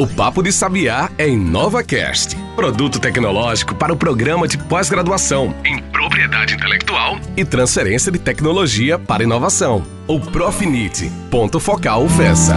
O Papo de Sabiá é InovaCast, produto tecnológico para o programa de pós-graduação em propriedade intelectual e transferência de tecnologia para inovação. O Profinite, ponto focal FESA.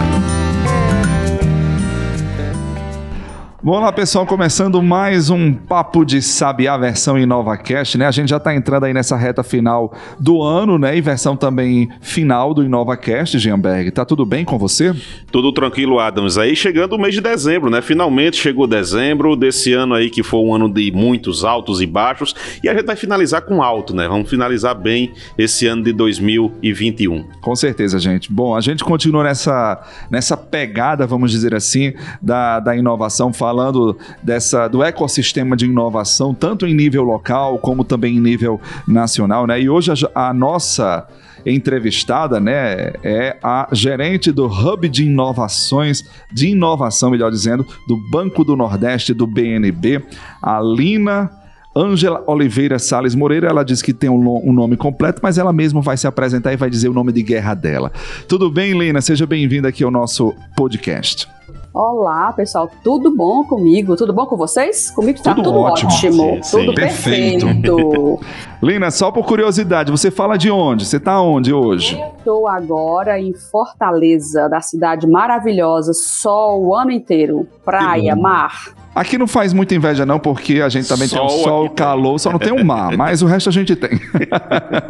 Vamos lá, pessoal, começando mais um Papo de Sabiá, versão InovaCast, né? A gente já está entrando aí nessa reta final do ano, né? E versão também final do InovaCast, Gianberg. Tá tudo bem com você? Tudo tranquilo, Adams. Aí chegando o mês de dezembro, né? Finalmente chegou dezembro desse ano aí, que foi um ano de muitos altos e baixos. E a gente vai finalizar com alto, né? Vamos finalizar bem esse ano de 2021. Com certeza, gente. Bom, a gente continua nessa, nessa pegada, vamos dizer assim, da, da inovação, falando dessa, do ecossistema de inovação, tanto em nível local como também em nível nacional, né? E hoje a, a nossa entrevistada, né, é a gerente do Hub de Inovações, de inovação, melhor dizendo, do Banco do Nordeste do BNB, a Lina Ângela Oliveira Sales Moreira, ela diz que tem um, um, nome completo, mas ela mesma vai se apresentar e vai dizer o nome de guerra dela. Tudo bem, Lina? Seja bem-vinda aqui ao nosso podcast. Olá, pessoal, tudo bom comigo? Tudo bom com vocês? Comigo está tudo, tudo ótimo, ótimo sim, tudo perfeito. perfeito. Lina, só por curiosidade, você fala de onde? Você está onde hoje? Estou agora em Fortaleza, da cidade maravilhosa, sol o ano inteiro, praia, mar. Aqui não faz muita inveja não, porque a gente também sol tem o sol, calor, só não tem o mar, mas o resto a gente tem.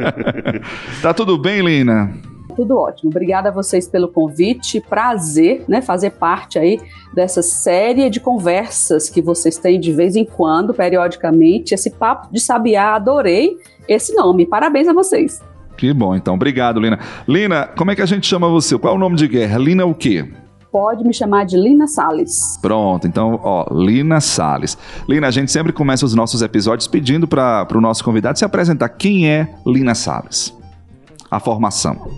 tá tudo bem, Lina? Tudo ótimo. Obrigada a vocês pelo convite. Prazer, né, fazer parte aí dessa série de conversas que vocês têm de vez em quando, periodicamente. Esse papo de sabiá, adorei esse nome. Parabéns a vocês. Que bom, então. Obrigado, Lina. Lina, como é que a gente chama você? Qual é o nome de guerra? Lina o quê? Pode me chamar de Lina Sales. Pronto, então, ó, Lina Sales. Lina, a gente sempre começa os nossos episódios pedindo para o nosso convidado se apresentar. Quem é Lina Sales? A formação.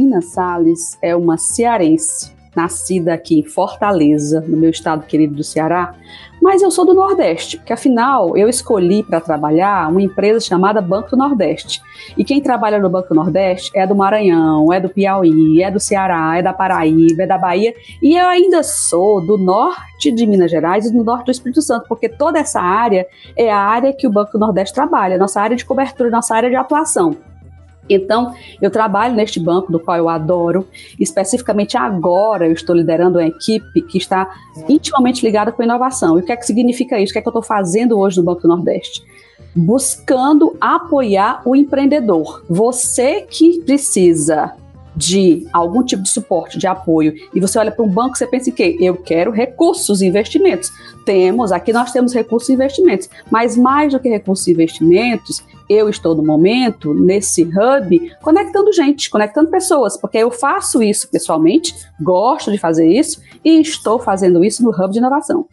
Nina Salles é uma cearense, nascida aqui em Fortaleza, no meu estado querido do Ceará, mas eu sou do Nordeste, porque afinal eu escolhi para trabalhar uma empresa chamada Banco Nordeste. E quem trabalha no Banco Nordeste é do Maranhão, é do Piauí, é do Ceará, é da Paraíba, é da Bahia, e eu ainda sou do norte de Minas Gerais e do norte do Espírito Santo, porque toda essa área é a área que o Banco Nordeste trabalha, nossa área de cobertura, nossa área de atuação. Então, eu trabalho neste banco, do qual eu adoro. Especificamente agora, eu estou liderando uma equipe que está intimamente ligada com inovação. E o que é que significa isso? O que é que eu estou fazendo hoje no Banco do Nordeste? Buscando apoiar o empreendedor. Você que precisa de algum tipo de suporte, de apoio, e você olha para um banco, você pensa quê? Eu quero recursos e investimentos. Temos, aqui nós temos recursos e investimentos, mas mais do que recursos e investimentos, eu estou no momento, nesse hub, conectando gente, conectando pessoas, porque eu faço isso pessoalmente, gosto de fazer isso e estou fazendo isso no hub de inovação.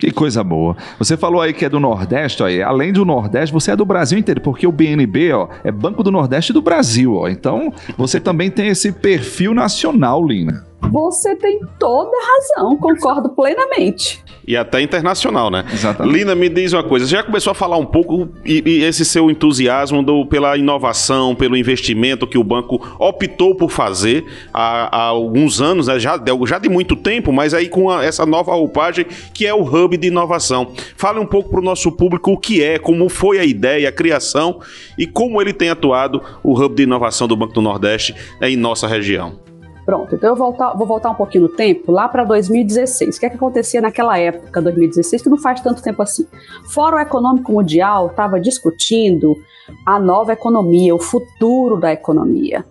Que coisa boa. Você falou aí que é do Nordeste, ó, além do Nordeste, você é do Brasil inteiro, porque o BNB, ó, é Banco do Nordeste do Brasil, ó. Então, você também tem esse perfil nacional, Lina. Você tem toda razão, concordo plenamente. E até internacional, né? Exatamente. Lina, me diz uma coisa, você já começou a falar um pouco e, e esse seu entusiasmo do, pela inovação, pelo investimento que o banco optou por fazer há, há alguns anos, né? já, já de muito tempo, mas aí com a, essa nova roupagem que é o Hub de Inovação. Fale um pouco para o nosso público o que é, como foi a ideia, a criação e como ele tem atuado o Hub de Inovação do Banco do Nordeste em nossa região. Pronto, então eu voltar, vou voltar um pouquinho no tempo, lá para 2016. O que, é que acontecia naquela época, 2016, que não faz tanto tempo assim? Fórum Econômico Mundial estava discutindo a nova economia, o futuro da economia.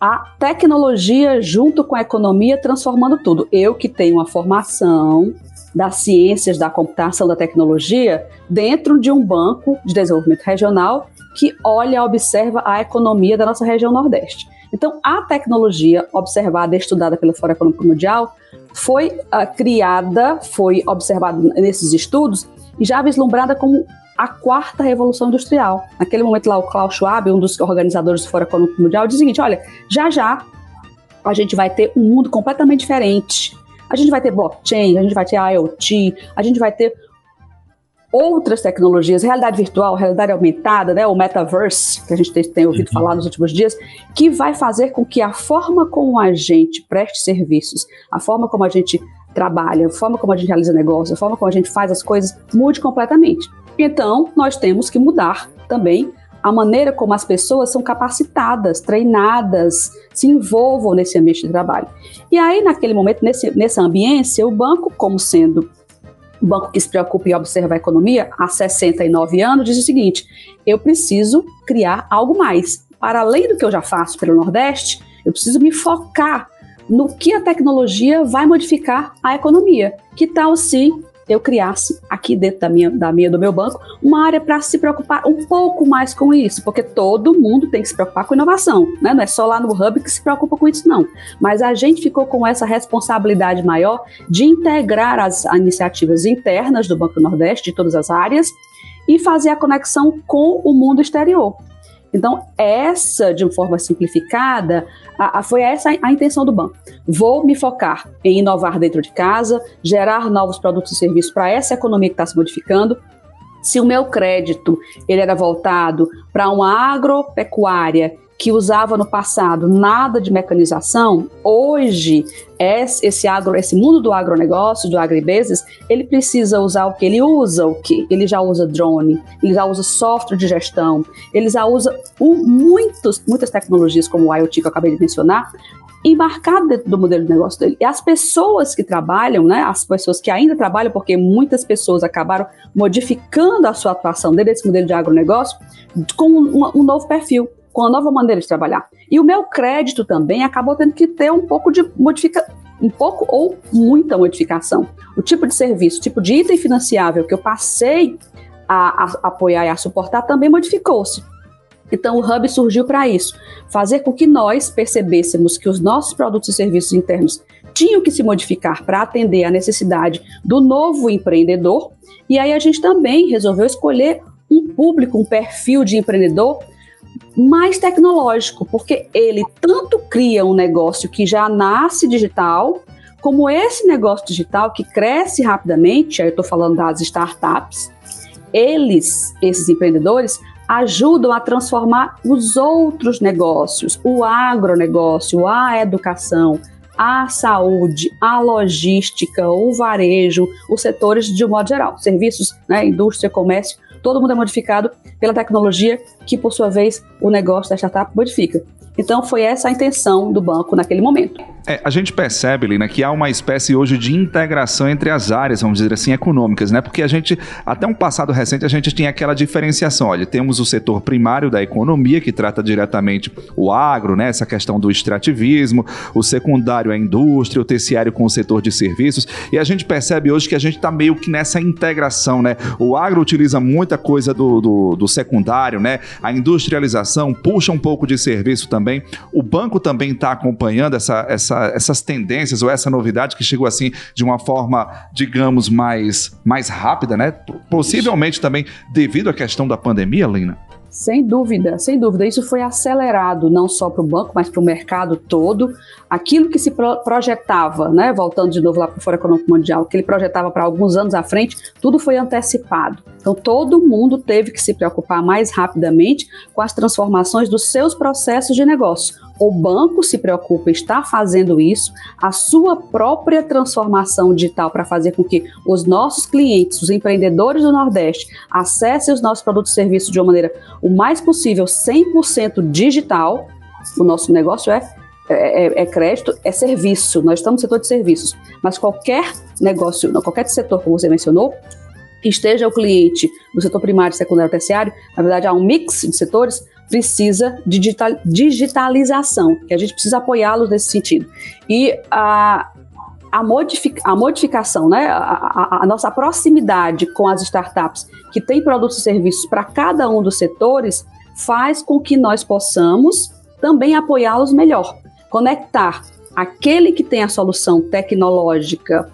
A tecnologia junto com a economia transformando tudo. Eu que tenho uma formação das ciências da computação, da tecnologia, dentro de um banco de desenvolvimento regional que olha, observa a economia da nossa região Nordeste. Então, a tecnologia observada e estudada pelo Fórum Econômico Mundial foi uh, criada, foi observada nesses estudos e já vislumbrada como a quarta revolução industrial. Naquele momento lá, o Klaus Schwab, um dos organizadores do Fórum Econômico Mundial, diz o seguinte: olha, já já a gente vai ter um mundo completamente diferente. A gente vai ter blockchain, a gente vai ter IoT, a gente vai ter outras tecnologias, realidade virtual, realidade aumentada, né, o metaverse, que a gente tem, tem ouvido uhum. falar nos últimos dias, que vai fazer com que a forma como a gente preste serviços, a forma como a gente trabalha, a forma como a gente realiza negócio, a forma como a gente faz as coisas mude completamente. Então, nós temos que mudar também a maneira como as pessoas são capacitadas, treinadas, se envolvam nesse ambiente de trabalho. E aí, naquele momento, nesse, nessa ambiência, o banco, como sendo um banco que se preocupa em observar a economia há 69 anos, diz o seguinte: eu preciso criar algo mais. Para além do que eu já faço pelo Nordeste, eu preciso me focar no que a tecnologia vai modificar a economia. Que tal se eu criasse aqui dentro da minha, da minha do meu banco uma área para se preocupar um pouco mais com isso, porque todo mundo tem que se preocupar com inovação, né? Não é só lá no hub que se preocupa com isso, não. Mas a gente ficou com essa responsabilidade maior de integrar as iniciativas internas do Banco Nordeste, de todas as áreas, e fazer a conexão com o mundo exterior. Então, essa, de uma forma simplificada, a, a, foi essa a, intenção do banco. Vou me focar em inovar dentro de casa, gerar novos produtos e serviços para essa economia que está se modificando. Se o meu crédito ele era voltado para uma agropecuária que usava no passado nada de mecanização, hoje esse agro, esse mundo do agronegócio, do agribusiness, ele precisa usar o que ele usa, o que ele já usa drone, ele já usa software de gestão, ele já usa muitos, muitas tecnologias como o IoT que eu acabei de mencionar, embarcado dentro do modelo de negócio dele. E as pessoas que trabalham, né, as pessoas que ainda trabalham, porque muitas pessoas acabaram modificando a sua atuação dentro desse modelo de agronegócio com um novo perfil com a nova maneira de trabalhar. E o meu crédito também acabou tendo que ter um pouco de modificação, um pouco ou muita modificação. O tipo de serviço, o tipo de item financiável que eu passei a, a apoiar e a suportar também modificou-se. Então o Hub surgiu para isso, fazer com que nós percebêssemos que os nossos produtos e serviços internos tinham que se modificar para atender a necessidade do novo empreendedor. E aí a gente também resolveu escolher um público, um perfil de empreendedor mais tecnológico, porque ele tanto cria um negócio que já nasce digital, como esse negócio digital que cresce rapidamente, aí eu estou falando das startups, eles, esses empreendedores, ajudam a transformar os outros negócios, o agronegócio, a educação, a saúde, a logística, o varejo, os setores de um modo geral, serviços, né, indústria, comércio, todo mundo é modificado pela tecnologia que, por sua vez, o negócio da startup modifica. Então, foi essa a intenção do banco naquele momento. É, a gente percebe, Lina, que há uma espécie hoje de integração entre as áreas, vamos dizer assim, econômicas, né? Porque a gente, até um passado recente, a gente tinha aquela diferenciação. Olha, temos o setor primário da economia, que trata diretamente o agro, né? Essa questão do extrativismo, o secundário a indústria, o terciário com o setor de serviços. E a gente percebe hoje que a gente está meio que nessa integração, né? O agro utiliza muita coisa do, do, do secundário, né? A industrialização puxa um pouco de serviço também. O banco também está acompanhando essa, essa essa, essas tendências ou essa novidade que chegou assim de uma forma, digamos, mais, mais rápida, né? Possivelmente também devido à questão da pandemia, Lina? Sem dúvida, sem dúvida. Isso foi acelerado não só para o banco, mas para o mercado todo. Aquilo que se pro projetava, né, voltando de novo lá para o Fórum Econômico Mundial, que ele projetava para alguns anos à frente, tudo foi antecipado. Então todo mundo teve que se preocupar mais rapidamente com as transformações dos seus processos de negócio o banco se preocupa em estar fazendo isso, a sua própria transformação digital para fazer com que os nossos clientes, os empreendedores do Nordeste, acessem os nossos produtos e serviços de uma maneira o mais possível 100% digital. O nosso negócio é é, é, é, crédito, é serviço. Nós estamos no setor de serviços. Mas qualquer negócio, qualquer setor, como você mencionou, esteja o cliente do setor primário, secundário, terciário, na verdade há um mix de setores, precisa de digital, digitalização, que a gente precisa apoiá-los nesse sentido. E a, a, modific, a modificação, né, a, a, a, nossa proximidade com as startups que têm produtos e serviços para cada um dos setores faz com que nós possamos também apoiá-los melhor, conectar aquele que tem a solução tecnológica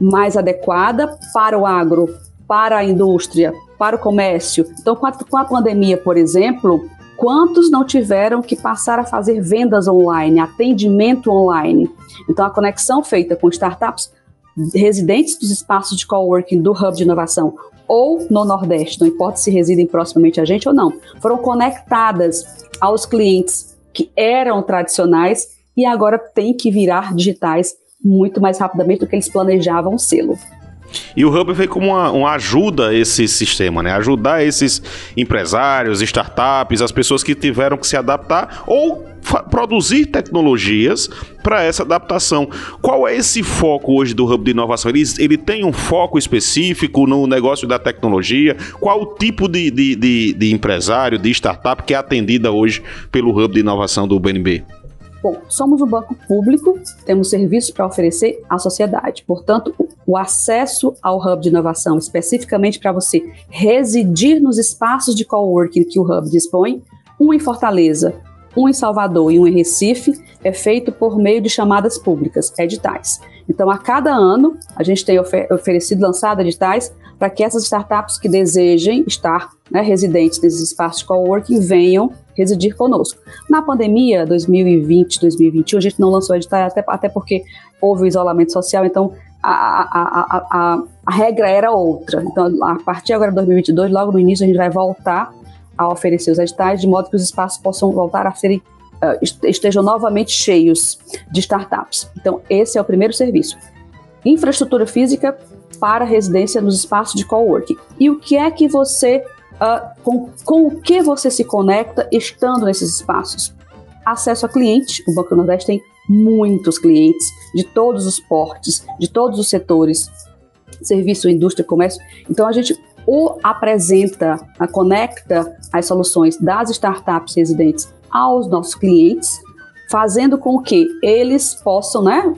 mais adequada para o agro, para a indústria, para o comércio. Então, com a, com a pandemia, por exemplo, Quantos não tiveram que passar a fazer vendas online, atendimento online? Então, a conexão feita com startups residentes dos espaços de coworking do Hub de Inovação ou no Nordeste, não importa se residem proximamente a gente ou não, foram conectadas aos clientes que eram tradicionais e agora têm que virar digitais muito mais rapidamente do que eles planejavam sê-lo. E o Hub veio como uma, uma, ajuda a esse sistema, né? Ajudar esses empresários, startups, as pessoas que tiveram que se adaptar ou produzir tecnologias para essa adaptação. Qual é esse foco hoje do Hub de Inovação? Ele, ele tem um foco específico no negócio da tecnologia? Qual o tipo de, de, de, de empresário, de startup que é atendida hoje pelo Hub de Inovação do BNB? Bom, somos um banco público, temos serviços para oferecer à sociedade. Portanto, o acesso ao Hub de Inovação, especificamente para você residir nos espaços de coworking que o Hub dispõe, um em Fortaleza, um em Salvador e um em Recife, é feito por meio de chamadas públicas, editais. Então, a cada ano, a gente tem ofer oferecido, lançado editais para que essas startups que desejem estar né, residentes nesses espaços de coworking venham residir conosco. Na pandemia 2020, 2021, a gente não lançou edital até, até porque houve o isolamento social, então a, a, a, a, regra era outra. Então, a partir agora de 2022, logo no início, a gente vai voltar a oferecer os editais, de modo que os espaços possam voltar a serem uh, estejam novamente cheios de startups. Então, esse é o primeiro serviço. Infraestrutura física para residência nos espaços de coworking. E o que é que você uh, com, com o que você se conecta estando nesses espaços. Acesso a clientes, o Banco do Nordeste tem muitos clientes de todos os portes, de todos os setores, serviço, indústria, comércio. Então a gente o apresenta, a conecta as soluções das startups residentes aos nossos clientes, fazendo com que eles possam, né,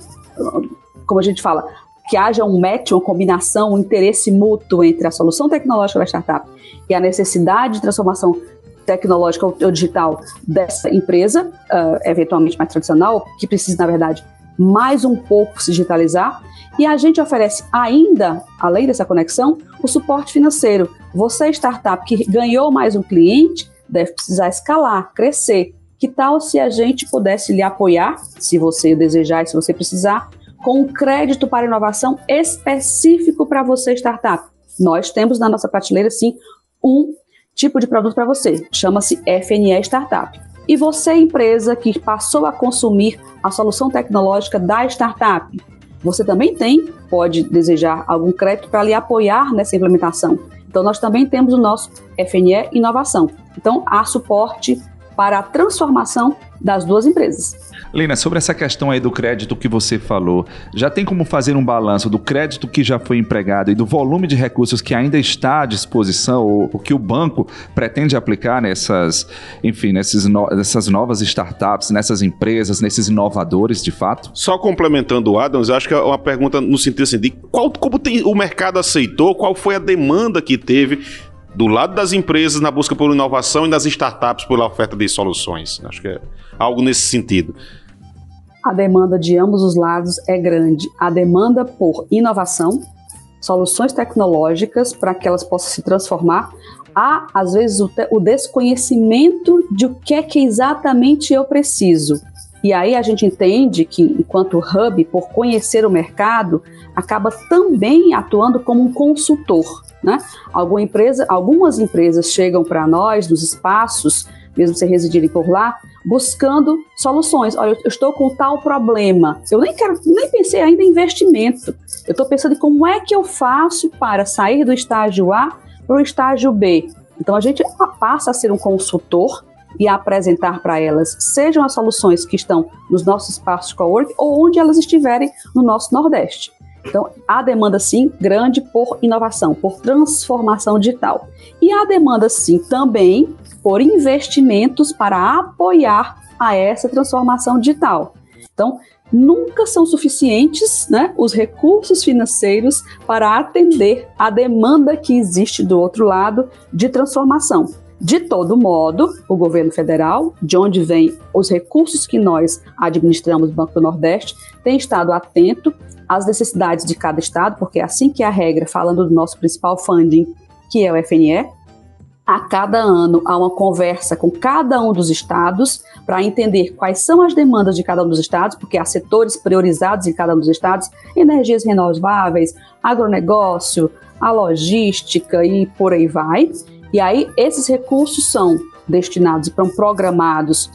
como a gente fala, que haja um match, uma combinação, um interesse mútuo entre a solução tecnológica da startup e a necessidade de transformação tecnológica ou digital dessa empresa, uh, eventualmente mais tradicional, que precisa, na verdade, mais um pouco se digitalizar. E a gente oferece ainda, além dessa conexão, o suporte financeiro. Você, startup que ganhou mais um cliente, deve precisar escalar, crescer. Que tal se a gente pudesse lhe apoiar, se você desejar e se você precisar, com um crédito para inovação específico para você, startup? Nós temos na nossa prateleira, sim, um tipo de produto para você, chama-se FNE Startup. E você, empresa que passou a consumir a solução tecnológica da startup, você também tem, pode desejar algum crédito para lhe apoiar nessa implementação. Então, nós também temos o nosso FNE Inovação. Então, há suporte para a transformação das duas empresas. Lena, sobre essa questão aí do crédito que você falou, já tem como fazer um balanço do crédito que já foi empregado e do volume de recursos que ainda está à disposição, ou o que o banco pretende aplicar nessas, enfim, no, nessas novas startups, nessas empresas, nesses inovadores de fato? Só complementando o Adams, acho que é uma pergunta no sentido assim, de qual, como tem, o mercado aceitou, qual foi a demanda que teve do lado das empresas na busca por inovação e das startups pela oferta de soluções. Acho que é algo nesse sentido. A demanda de ambos os lados é grande. A demanda por inovação, soluções tecnológicas para que elas possam se transformar. Há, às vezes, o, o desconhecimento de o que é que exatamente eu preciso. E aí a gente entende que, enquanto hub, por conhecer o mercado, acaba também atuando como um consultor. Né? Alguma empresa, algumas empresas chegam para nós nos espaços mesmo se residirem por lá, buscando soluções. Olha, eu estou com tal problema. Eu nem quero, nem pensei ainda em investimento. Eu estou pensando em como é que eu faço para sair do estágio A para o estágio B. Então a gente passa a ser um consultor e apresentar para elas, sejam as soluções que estão nos nossos espaços cowork ou onde elas estiverem no nosso Nordeste. Então, há demanda sim grande por inovação, por transformação digital. E há demanda sim também por investimentos para apoiar a essa transformação digital. Então, nunca são suficientes né, os recursos financeiros para atender a demanda que existe do outro lado de transformação. De todo modo, o governo federal, de onde vêm os recursos que nós administramos no Banco do Nordeste, tem estado atento às necessidades de cada estado, porque é assim que é a regra, falando do nosso principal funding, que é o FNE, a cada ano há uma conversa com cada um dos estados para entender quais são as demandas de cada um dos estados, porque há setores priorizados em cada um dos estados, energias renováveis, agronegócio, a logística e por aí vai. E aí esses recursos são destinados e programados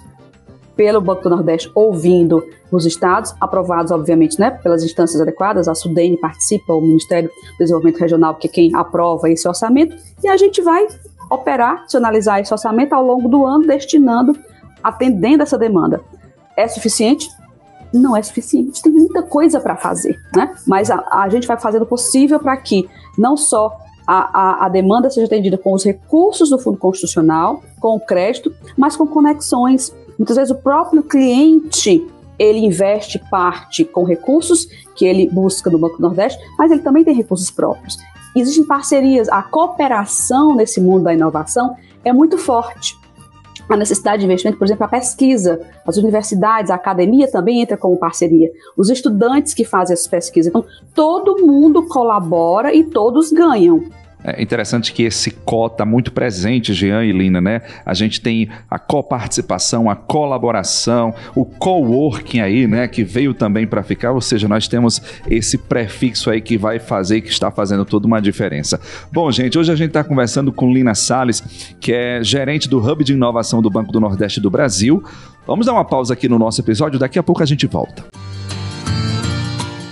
pelo Banco do Nordeste, ouvindo os estados, aprovados, obviamente, né, pelas instâncias adequadas. A SUDENE participa, o Ministério do Desenvolvimento Regional, que é quem aprova esse orçamento, e a gente vai operacionalizar esse orçamento ao longo do ano, destinando, atendendo essa demanda. É suficiente? Não é suficiente, tem muita coisa para fazer, né? Mas a, a gente vai fazendo o possível para que não só a, a, a, demanda seja atendida com os recursos do Fundo Constitucional, com o crédito, mas com conexões. Muitas vezes o próprio cliente ele investe parte com recursos que ele busca no Banco Nordeste, mas ele também tem recursos próprios. Existem parcerias, a cooperação nesse mundo da inovação é muito forte. A necessidade de investimento, por exemplo, a pesquisa, as universidades, a academia também entra como parceria, os estudantes que fazem essas pesquisas. Então, todo mundo colabora e todos ganham. É interessante que esse CO está muito presente, Jean e Lina, né? A gente tem a coparticipação, a colaboração, o coworking aí, né? Que veio também para ficar, ou seja, nós temos esse prefixo aí que vai fazer, que está fazendo toda uma diferença. Bom, gente, hoje a gente está conversando com Lina Sales, que é gerente do Hub de Inovação do Banco do Nordeste do Brasil. Vamos dar uma pausa aqui no nosso episódio, daqui a pouco a gente volta.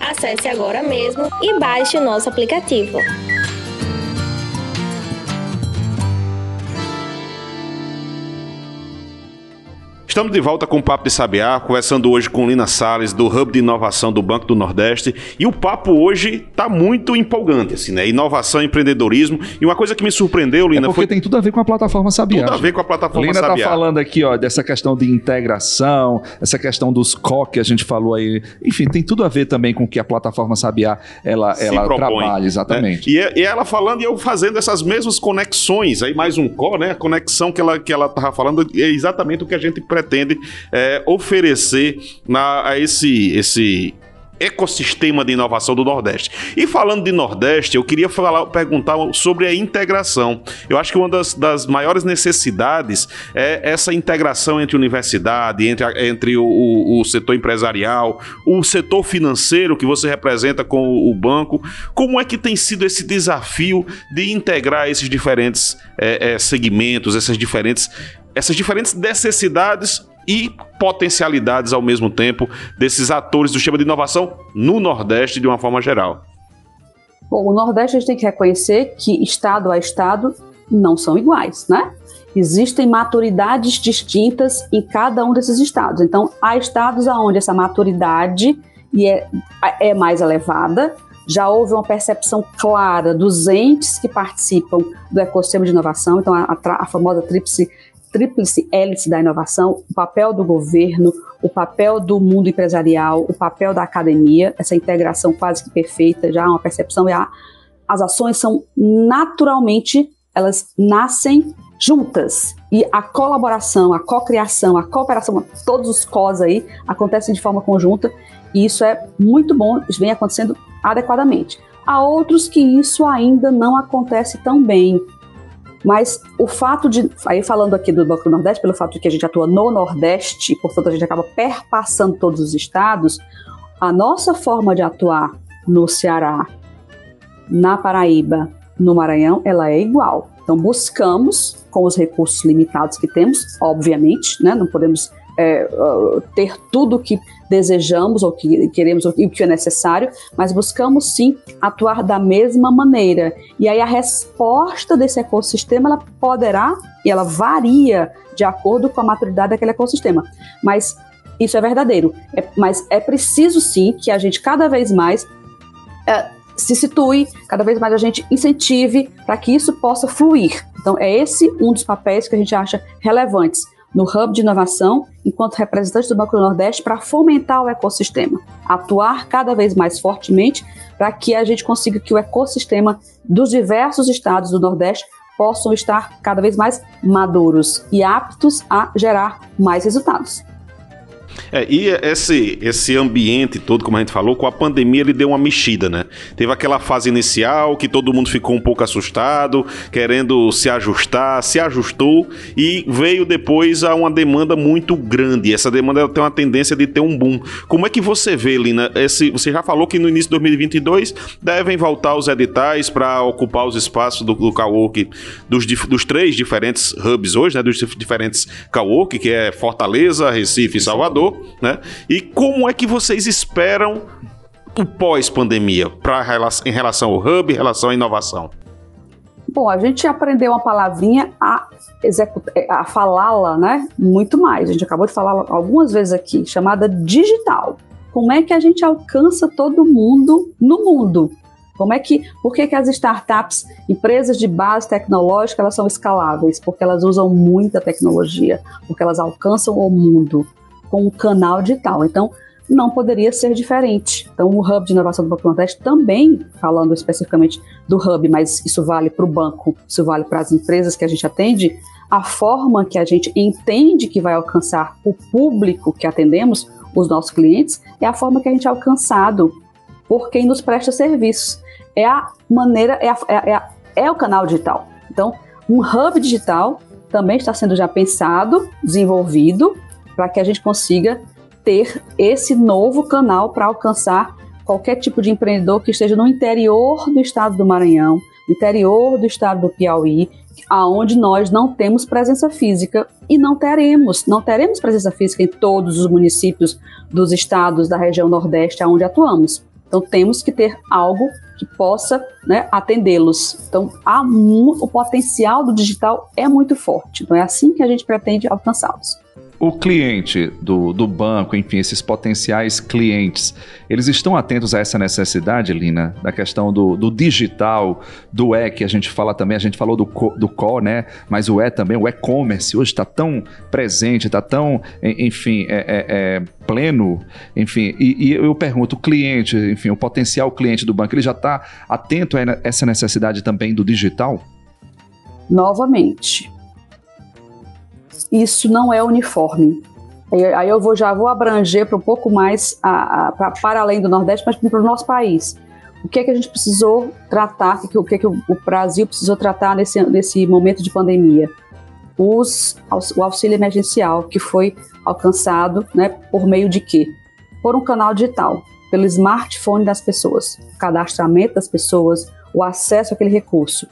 Acesse agora mesmo e baixe o nosso aplicativo. Estamos de volta com o Papo de Sabiá, conversando hoje com Lina Salles, do Hub de Inovação do Banco do Nordeste. E o papo hoje está muito empolgante, assim, né? Inovação, empreendedorismo. E uma coisa que me surpreendeu, Lina, é porque foi... tem tudo a ver com a plataforma Sabiá. Tudo a ver com a plataforma Lina Sabiá. Lina está falando aqui, ó, dessa questão de integração, essa questão dos CO que a gente falou aí. Enfim, tem tudo a ver também com o que a plataforma Sabiá, ela, ela propõe, trabalha, né? exatamente. Né? E, e, ela falando e eu fazendo essas mesmas conexões, aí mais um CO, né? A conexão que ela que ela estava falando é exatamente o que a gente pretende pretende é, oferecer na, a esse, esse ecossistema de inovação do Nordeste. E falando de Nordeste, eu queria falar, perguntar sobre a integração. Eu acho que uma das, das maiores necessidades é essa integração entre universidade, entre, entre o, o, o, setor empresarial, o setor financeiro que você representa com o, o, banco. Como é que tem sido esse desafio de integrar esses diferentes é, é, segmentos, essas diferentes essas diferentes necessidades e potencialidades ao mesmo tempo desses atores do sistema de inovação no Nordeste de uma forma geral? Bom, o Nordeste a gente tem que reconhecer que estado a estado não são iguais, né? Existem maturidades distintas em cada um desses estados. Então, há estados onde essa maturidade é, é mais elevada, já houve uma percepção clara dos entes que participam do ecossistema de inovação, então a, a, a famosa tríplice tríplice hélice da inovação, o papel do governo, o papel do mundo empresarial, o papel da academia, essa integração quase que perfeita, já uma percepção, e a, as ações são naturalmente, elas nascem juntas. E a colaboração, a cocriação, a cooperação, todos os cos aí acontecem de forma conjunta, e isso é muito bom, vem acontecendo adequadamente. Há outros que isso ainda não acontece tão bem. Mas o fato de, aí falando aqui do Banco do Nordeste, pelo fato de que a gente atua no Nordeste, portanto a gente acaba perpassando todos os estados, a nossa forma de atuar no Ceará, na Paraíba, no Maranhão, ela é igual. Então buscamos, com os recursos limitados que temos, obviamente, né, não podemos é, uh, ter tudo que desejamos ou que queremos ou, o que é necessário, mas buscamos sim atuar da mesma maneira. E aí a resposta desse ecossistema ela poderá e ela varia de acordo com a maturidade daquele ecossistema. Mas isso é verdadeiro. É, mas é preciso sim que a gente cada vez mais é, se situe, cada vez mais a gente incentive para que isso possa fluir. Então, é esse um dos papéis que a gente acha relevantes no Hub de Inovação, enquanto representante do Banco do Nordeste, para fomentar o ecossistema, atuar cada vez mais fortemente para que a gente consiga que o ecossistema dos diversos estados do Nordeste possam estar cada vez mais maduros e aptos a gerar mais resultados. É, e esse, esse ambiente todo, como a gente falou, com a pandemia ele deu uma mexida, né? Teve aquela fase inicial que todo mundo ficou um pouco assustado, querendo se ajustar, se ajustou e veio depois a uma demanda muito grande. Essa demanda tem uma tendência de ter um boom. Como é que você vê, Lina? Esse, você já falou que no início de 2022 devem voltar os editais para ocupar os espaços do, do cowork dos, dos três diferentes hubs hoje, né? Dos diferentes cowork, que é Fortaleza, Recife e Salvador né? E como é que vocês esperam o pós-pandemia em relação ao hub, em relação à inovação? Bom, a gente aprendeu uma palavrinha a a falá-la, né? Muito mais. A gente acabou de falar algumas vezes aqui, chamada digital. Como é que a gente alcança todo mundo no mundo? Como é que, por que, que as startups, empresas de base tecnológica, elas são escaláveis? Porque elas usam muita tecnologia, porque elas alcançam o mundo com um canal digital. Então, não poderia ser diferente. Então, o Hub de Inovação do Banco Nordeste também, falando especificamente do Hub, mas isso vale para o banco, isso vale para as empresas que a gente atende, a forma que a gente entende que vai alcançar o público que atendemos, os nossos clientes, é a forma que a gente é alcançado por quem nos presta serviços. É a maneira, é, a, é, a, é o canal digital. Então, um hub digital também está sendo já pensado, desenvolvido, para que a gente consiga ter esse novo canal para alcançar qualquer tipo de empreendedor que esteja no interior do estado do Maranhão, no interior do estado do Piauí, aonde nós não temos presença física e não teremos, não teremos presença física em todos os municípios dos estados da região Nordeste aonde atuamos. Então temos que ter algo que possa né, atendê-los. Então o potencial do digital é muito forte. Então é assim que a gente pretende alcançá-los o cliente do, do banco, enfim, esses potenciais clientes, eles estão atentos a essa necessidade, Lina, da questão do, do digital, do E, que a gente fala também, a gente falou do, do core, né? Mas o E também, o e-commerce, hoje está tão presente, está tão, enfim, é, é, é pleno, enfim, e, e, eu pergunto, o cliente, enfim, o potencial cliente do banco, ele já está atento a essa necessidade também do digital? Novamente, isso não é uniforme. Aí eu vou, já vou abranger para um pouco mais a, a, pra, para além do Nordeste, mas para o nosso país. O que é que a gente precisou tratar, o que é que o, Brasil precisou tratar nesse, nesse momento de pandemia? Os, o auxílio emergencial, que foi alcançado né, por meio de quê? Por um canal digital, pelo smartphone das pessoas, o cadastramento das pessoas, o acesso àquele recurso.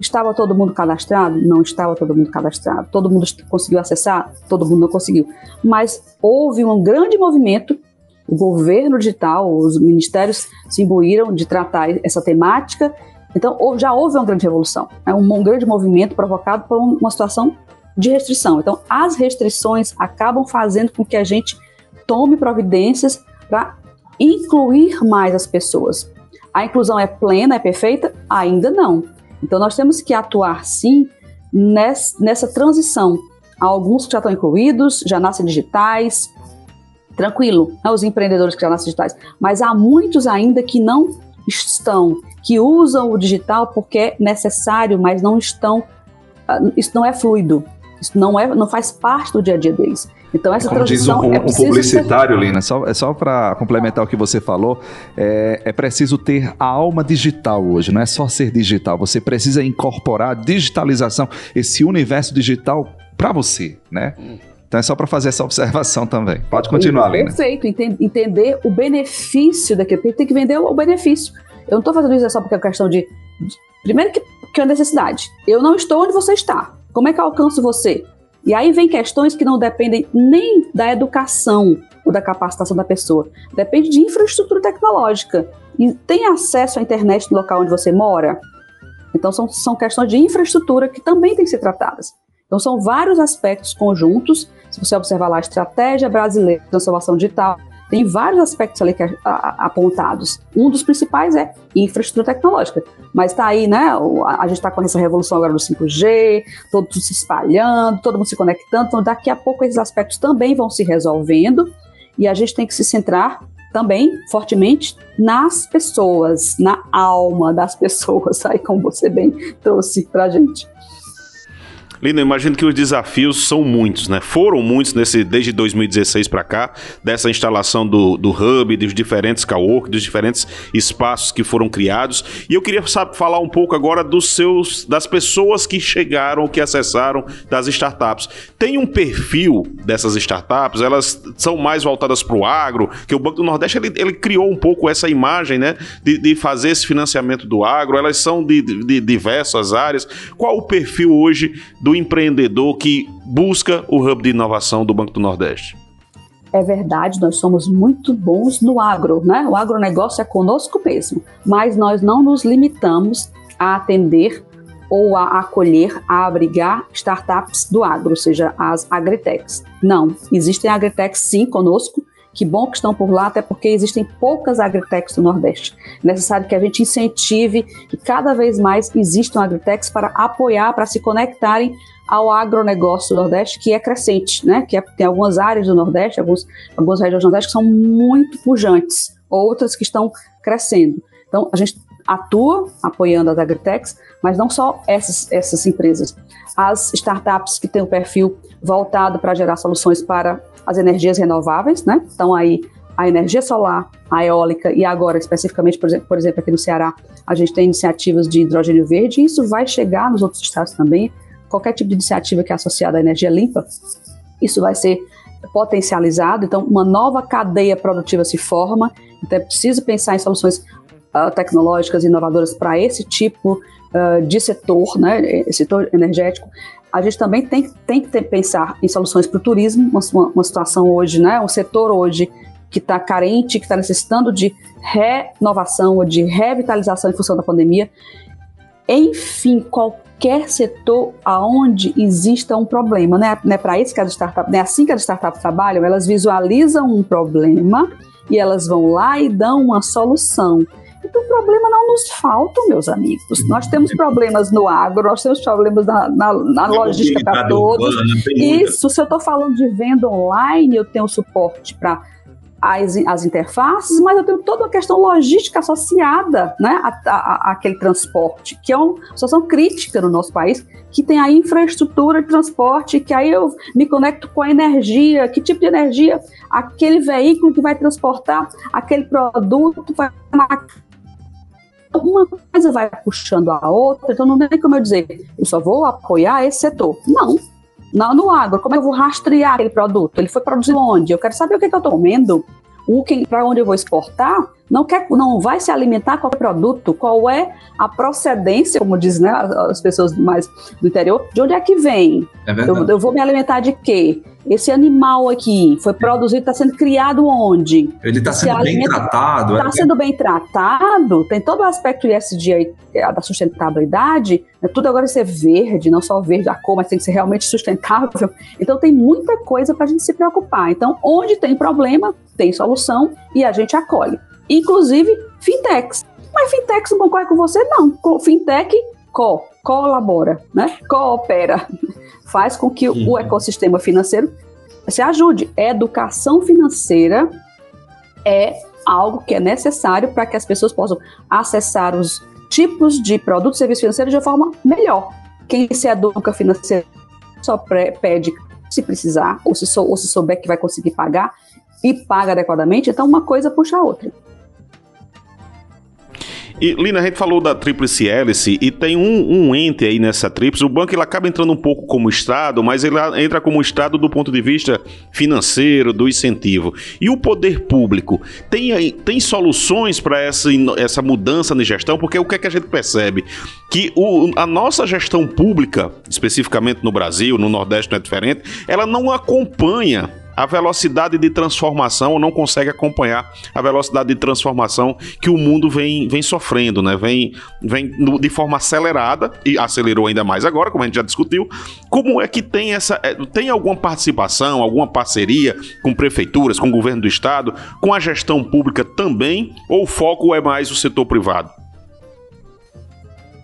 Estava todo mundo cadastrado? Não estava todo mundo cadastrado. Todo mundo conseguiu acessar? Todo mundo não conseguiu. Mas houve um grande movimento. O governo digital, os ministérios se imbuíram de tratar essa temática. Então, já houve uma grande revolução. É um grande movimento provocado por uma situação de restrição. Então, as restrições acabam fazendo com que a gente tome providências para incluir mais as pessoas. A inclusão é plena, é perfeita? Ainda não. Então, nós temos que atuar, sim, nessa, transição. Há alguns que já estão incluídos, já nascem digitais, tranquilo, né, os empreendedores que já nascem digitais, mas há muitos ainda que não estão, que usam o digital porque é necessário, mas não estão, ah, isso não é fluido, isso não, é, não faz parte do dia a dia deles. Então essa Como diz um, um, é um publicitário, ser... Lina, só, é só para complementar o que você falou, é, é preciso ter a alma digital hoje, não é só ser digital, você precisa incorporar a digitalização, esse universo digital para você, né? Então é só para fazer essa observação também. Pode continuar, Lina. Perfeito, entender o benefício daquilo, porque tem que vender o benefício. Eu não estou fazendo isso só porque é questão de, de primeiro que, que é uma necessidade. Eu não estou onde você está. Como é que eu alcanço você? E aí vem questões que não dependem nem da educação ou da capacitação da pessoa. Depende de infraestrutura tecnológica. E tem acesso à internet no local onde você mora? Então são, são questões de infraestrutura que também têm que ser tratadas. Então são vários aspectos conjuntos. Se você observar lá a estratégia brasileira de transformação digital, tem vários aspectos ali que, a, a, apontados. Um dos principais é infraestrutura tecnológica. Mas está aí, né? A, a gente está com essa revolução agora do 5G, todo mundo se espalhando, todo mundo se conectando. Então, daqui a pouco esses aspectos também vão se resolvendo e a gente tem que se centrar também fortemente nas pessoas, na alma das pessoas, aí como você bem trouxe para gente. Lina, imagino que os desafios são muitos, né? Foram muitos nesse, desde 2016 para cá, dessa instalação do, do hub, dos diferentes cowork, dos diferentes espaços que foram criados. E eu queria sabe, falar um pouco agora dos seus, das pessoas que chegaram, que acessaram das startups. Tem um perfil dessas startups? Elas são mais voltadas para o agro, que o Banco do Nordeste ele, ele, criou um pouco essa imagem, né, de, de fazer esse financiamento do agro. Elas são de, de, de diversas áreas. Qual o perfil hoje do empreendedor que busca o hub de inovação do Banco do Nordeste? É verdade, nós somos muito bons no agro, né? O agronegócio é conosco mesmo, mas nós não nos limitamos a atender ou a acolher, a abrigar startups do agro, ou seja, as agritechs. Não, existem agritechs sim conosco, que bom que estão por lá, até porque existem poucas agritechs no Nordeste. É necessário que a gente incentive que cada vez mais existam agritechs para apoiar, para se conectarem ao agronegócio do Nordeste, que é crescente, né? Que é, tem algumas áreas do Nordeste, alguns, algumas regiões do Nordeste que são muito pujantes, outras que estão crescendo. Então, a gente atua apoiando as agritechs, mas não só essas, essas empresas. As startups que têm o um perfil voltado para gerar soluções para as energias renováveis, né? Então aí a energia solar, a eólica e agora especificamente, por exemplo, por exemplo, aqui no Ceará, a gente tem iniciativas de hidrogênio verde e isso vai chegar nos outros estados também. Qualquer tipo de iniciativa que é associada à energia limpa, isso vai ser potencializado. Então, uma nova cadeia produtiva se forma. Então, é preciso pensar em soluções uh, tecnológicas inovadoras para esse tipo uh, de setor, né, setor energético a gente também tem, tem que ter, pensar em soluções para o turismo, uma, uma, situação hoje, né, um setor hoje que está carente, que está necessitando de renovação ou de revitalização em função da pandemia. Enfim, qualquer setor aonde exista um problema, né? É para isso que as startups, não é assim que as startups trabalham, elas visualizam um problema e elas vão lá e dão uma solução. Então, problema não nos falta, meus amigos. Nós temos problemas no agro, nós temos problemas na, na, na logística para todos. Isso, se eu estou falando de venda online, eu tenho suporte para as, as interfaces, mas eu tenho toda uma questão logística associada né, àquele transporte, que é uma situação crítica no nosso país, que tem a infraestrutura de transporte, que aí eu me conecto com a energia, que tipo de energia aquele veículo que vai transportar aquele produto vai uma coisa vai puxando a outra, então não tem como eu dizer, eu só vou apoiar esse setor. Não. Não no agro, como é eu vou rastrear aquele produto? Ele foi produzido onde? Eu quero saber o que, que eu estou comendo, o que para onde eu vou exportar, não quer, não vai se alimentar com o produto, qual é a procedência, como dizem né, as pessoas mais do interior, de onde é que vem? É eu, eu, vou me alimentar de quê? Esse animal aqui foi produzido, está sendo criado onde? Ele está sendo bem tratado. Está é? sendo bem tratado, tem todo o aspecto de SG aí, é, da sustentabilidade, né, tudo agora ser verde, não só verde a cor, mas tem que ser realmente sustentável. Então tem muita coisa para a gente se preocupar. Então, onde tem problema, tem solução e a gente acolhe inclusive fintechs. Mas fintechs não concorre com você? Não. Fintech co, colabora, né? coopera, faz com que uhum. o ecossistema financeiro se ajude. Educação financeira é algo que é necessário para que as pessoas possam acessar os tipos de produtos e serviços financeiros de forma melhor. Quem se educa financeiro só pede se precisar, ou se, sou, ou se souber que vai conseguir pagar e paga adequadamente, então uma coisa puxa a outra. E, Lina, a gente falou da tríplice hélice e tem um, um ente aí nessa tríplice. O banco ele acaba entrando um pouco como Estado, mas ele entra como Estado do ponto de vista financeiro, do incentivo. E o poder público tem, tem soluções para essa, essa mudança de gestão? Porque o que é que a gente percebe? Que o, a nossa gestão pública, especificamente no Brasil, no Nordeste não é diferente, ela não acompanha a velocidade de transformação, não consegue acompanhar a velocidade de transformação que o mundo vem, vem sofrendo, né? Vem, vem de forma acelerada e acelerou ainda mais agora, como a gente já discutiu. Como é que tem essa é, tem alguma participação, alguma parceria com prefeituras, com o governo do estado, com a gestão pública também, ou o foco é mais o setor privado?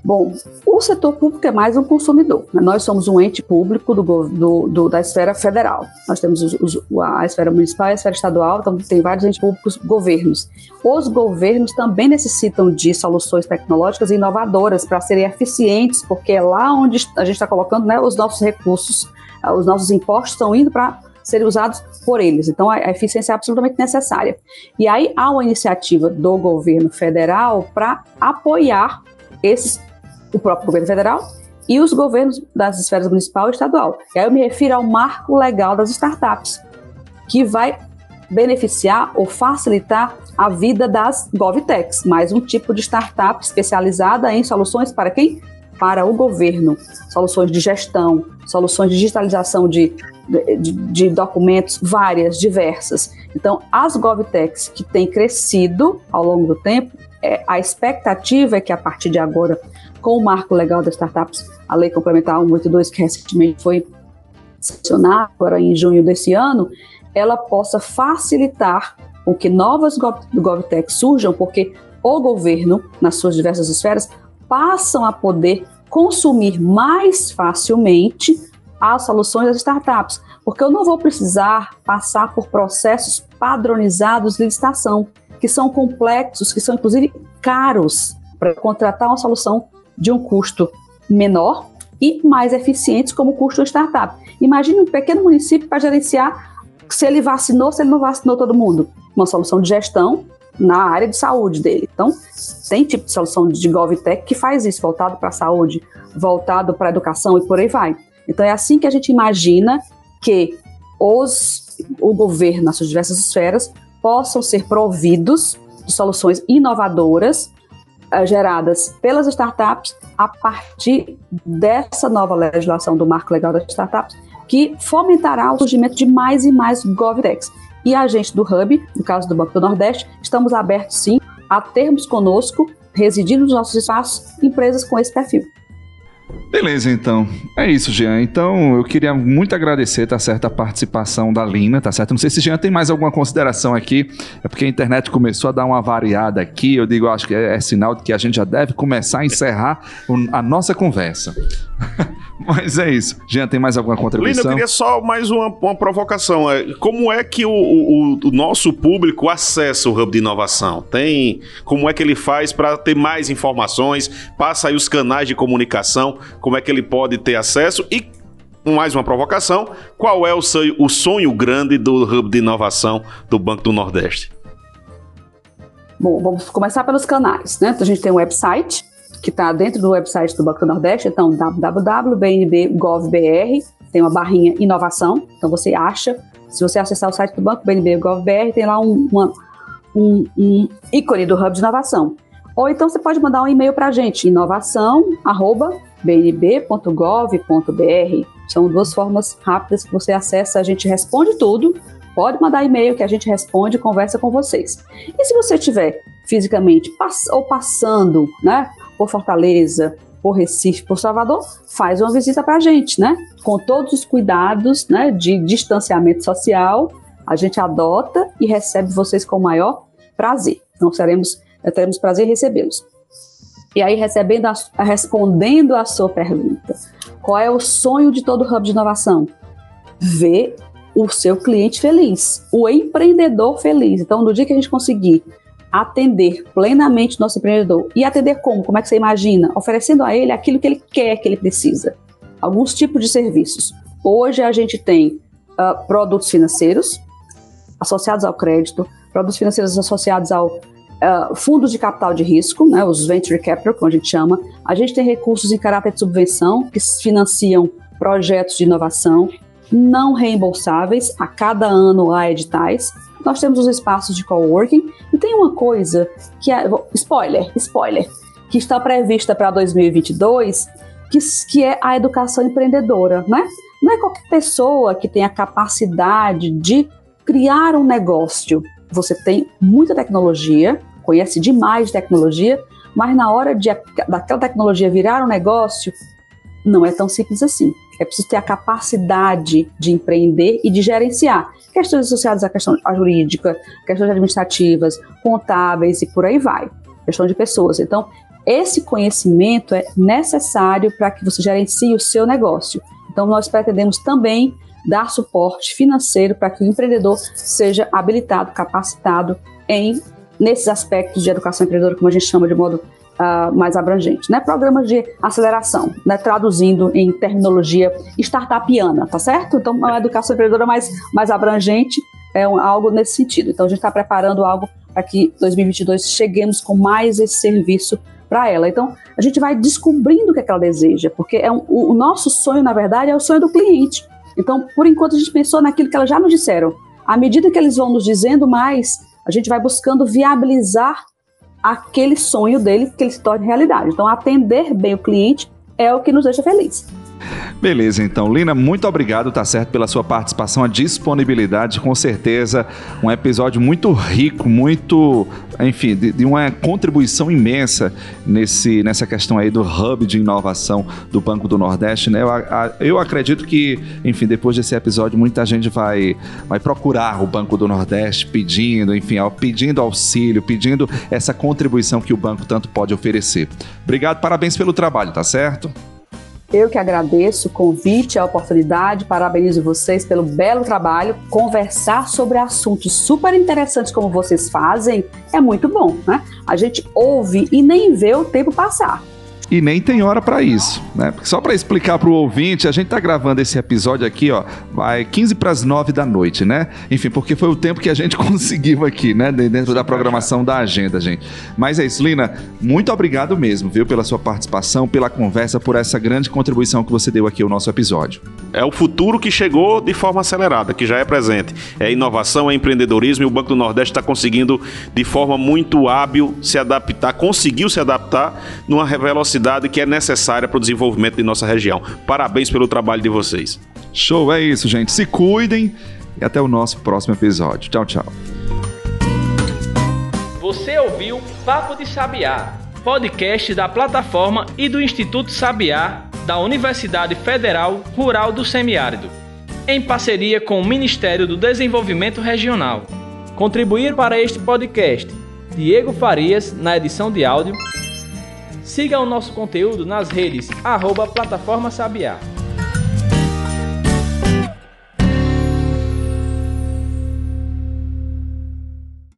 Bom, o setor público é mais um consumidor. Né? Nós somos um ente público do, do, do, da esfera federal. Nós temos os, os, a esfera municipal e a esfera estadual, então tem vários entes públicos, governos. Os governos também necessitam de soluções tecnológicas inovadoras para serem eficientes, porque é lá onde a gente está colocando né, os nossos recursos, ah, os nossos impostos estão indo para serem usados por eles. Então, a eficiência é absolutamente necessária. E aí há uma iniciativa do governo federal para apoiar esses o próprio governo federal e os governos das esferas municipal e estadual. E aí eu me refiro ao marco legal das startups, que vai beneficiar ou facilitar a vida das GovTechs, mais um tipo de startup especializada em soluções para quem? Para o governo. Soluções de gestão, soluções de digitalização de, de, de documentos várias, diversas. Então, as GovTechs que têm crescido ao longo do tempo, é, a expectativa é que a partir de agora com o marco legal das startups, a lei complementar 182, que recentemente foi sancionada, agora em junho desse ano, ela possa facilitar com que novas GovTech surjam, porque o governo, nas suas diversas esferas, passam a poder consumir mais facilmente as soluções das startups, porque eu não vou precisar passar por processos padronizados de licitação, que são complexos, que são inclusive caros para contratar uma solução de um custo menor e mais eficientes como custo da startup. Imagine um pequeno município para gerenciar se ele vacinou, se ele não vacinou todo mundo. Uma solução de gestão na área de saúde dele. Então, tem tipo de solução de GovTech que faz isso, voltado para a saúde, voltado para a educação e por aí vai. Então, é assim que a gente imagina que os, o governo, nas suas diversas esferas, possam ser providos de soluções inovadoras geradas pelas startups a partir dessa nova legislação do marco legal das startups, que fomentará o surgimento de mais e mais GovTechs. E a gente do Hub, no caso do Banco do Nordeste, estamos abertos sim a termos conosco, residindo nos nossos espaços, empresas com esse perfil. Beleza, então. É isso, Jean. Então, eu queria muito agradecer, tá certo, a participação da Lina, tá certo? Não sei se Jean tem mais alguma consideração aqui, é porque a internet começou a dar uma variada aqui. Eu digo, acho que é, é sinal de que a gente já deve começar a encerrar a nossa conversa. Mas é isso. Jean, tem mais alguma contribuição? Lina, eu queria só mais uma, uma provocação. É, como é que o, o, o, nosso público acessa o Hub de Inovação? Tem como é que ele faz para ter mais informações? Passa aí os canais de comunicação, como é que ele pode ter acesso e mais uma provocação, qual é o sonho, o sonho grande do Hub de Inovação do Banco do Nordeste? Bom, vamos começar pelos canais, né? Então, a gente tem um website, que está dentro do website do Banco do Nordeste, então www.bnb.gov.br, tem uma barrinha inovação, então você acha, se você acessar o site do Banco BNB.gov.br, tem lá um, uma, um, um ícone do Hub de Inovação. Ou então você pode mandar um e-mail para a gente, inovação.bnb.gov.br. São duas formas rápidas que você acessa, a gente responde tudo. Pode mandar e-mail que a gente responde e conversa com vocês. E se você estiver fisicamente pass ou passando, né, por Fortaleza, por Recife, por Salvador, faz uma visita para a gente, né? Com todos os cuidados né, de distanciamento social, a gente adota e recebe vocês com o maior prazer. Então, seremos, teremos prazer em recebê-los. E aí, recebendo a, respondendo a sua pergunta, qual é o sonho de todo hub de inovação? Ver o seu cliente feliz, o empreendedor feliz. Então, no dia que a gente conseguir atender plenamente o nosso empreendedor. E atender como? Como é que você imagina? Oferecendo a ele aquilo que ele quer, que ele precisa. Alguns tipos de serviços. Hoje a gente tem uh, produtos financeiros associados ao crédito, produtos financeiros associados ao uh, fundos de capital de risco, né, os venture capital, como a gente chama. A gente tem recursos em caráter de subvenção que financiam projetos de inovação não reembolsáveis. A cada ano há editais. Nós temos os espaços de coworking e tem uma coisa que é spoiler, spoiler, que está prevista para 2022, que, que é a educação empreendedora, né? Não é qualquer pessoa que tem a capacidade de criar um negócio. Você tem muita tecnologia, conhece demais de tecnologia, mas na hora de daquela tecnologia virar um negócio, não é tão simples assim. É preciso ter a capacidade de empreender e de gerenciar questões associadas à questão jurídica, questões administrativas, contábeis e por aí vai. Questão de pessoas. Então, esse conhecimento é necessário para que você gerencie o seu negócio. Então, nós pretendemos também dar suporte financeiro para que o empreendedor seja habilitado, capacitado em nesses aspectos de educação empreendedora, como a gente chama de modo uh, mais abrangente, né? Programas de aceleração, né? Traduzindo em terminologia startupiana, tá certo? Então, uma educação empreendedora mais, mais abrangente é um, algo nesse sentido. Então, a gente está preparando algo para que 2022 cheguemos com mais esse serviço para ela. Então, a gente vai descobrindo o que, é que ela deseja, porque é um, o, o nosso sonho, na verdade, é o sonho do cliente. Então, por enquanto, a gente pensou naquilo que elas já nos disseram. À medida que eles vão nos dizendo mais, a gente vai buscando viabilizar aquele sonho dele que ele se torne realidade. Então, atender bem o cliente é o que nos deixa feliz. Beleza, então, Lina, muito obrigado, tá certo, pela sua participação, a disponibilidade, com certeza, um episódio muito rico, muito, enfim, de, de, uma contribuição imensa nesse, nessa questão aí do hub de inovação do Banco do Nordeste, né? Eu, a, eu acredito que, enfim, depois desse episódio, muita gente vai, vai procurar o Banco do Nordeste pedindo, enfim, pedindo auxílio, pedindo essa contribuição que o banco tanto pode oferecer. Obrigado, parabéns pelo trabalho, tá certo? Eu que agradeço o convite, a oportunidade, parabenizo vocês pelo belo trabalho. Conversar sobre assuntos super interessantes como vocês fazem é muito bom, né? A gente ouve e nem vê o tempo passar e nem tem hora para isso, né? Só para explicar para o ouvinte, a gente tá gravando esse episódio aqui, ó, vai 15 para as 9 da noite, né? Enfim, porque foi o tempo que a gente conseguiu aqui, né, dentro da programação da agenda, gente. Mas é isso, Lina, muito obrigado mesmo, viu, pela sua participação, pela conversa, por essa grande contribuição que você deu aqui ao nosso episódio. É o futuro que chegou de forma acelerada, que já é presente. É inovação, é empreendedorismo e o Banco do Nordeste está conseguindo de forma muito hábil se adaptar, conseguiu se adaptar numa velocidade velocidade que é necessária para o desenvolvimento de nossa região. Parabéns pelo trabalho de vocês. Show, é isso, gente. Se cuidem e até o nosso próximo episódio. Tchau, tchau. Você ouviu Papo de Sabiá, podcast da plataforma e do Instituto Sabiá da Universidade Federal Rural do Semiárido, em parceria com o Ministério do Desenvolvimento Regional. Contribuir para este podcast Diego Farias na edição de áudio Siga o nosso conteúdo nas redes arroba Plataforma Sabiá.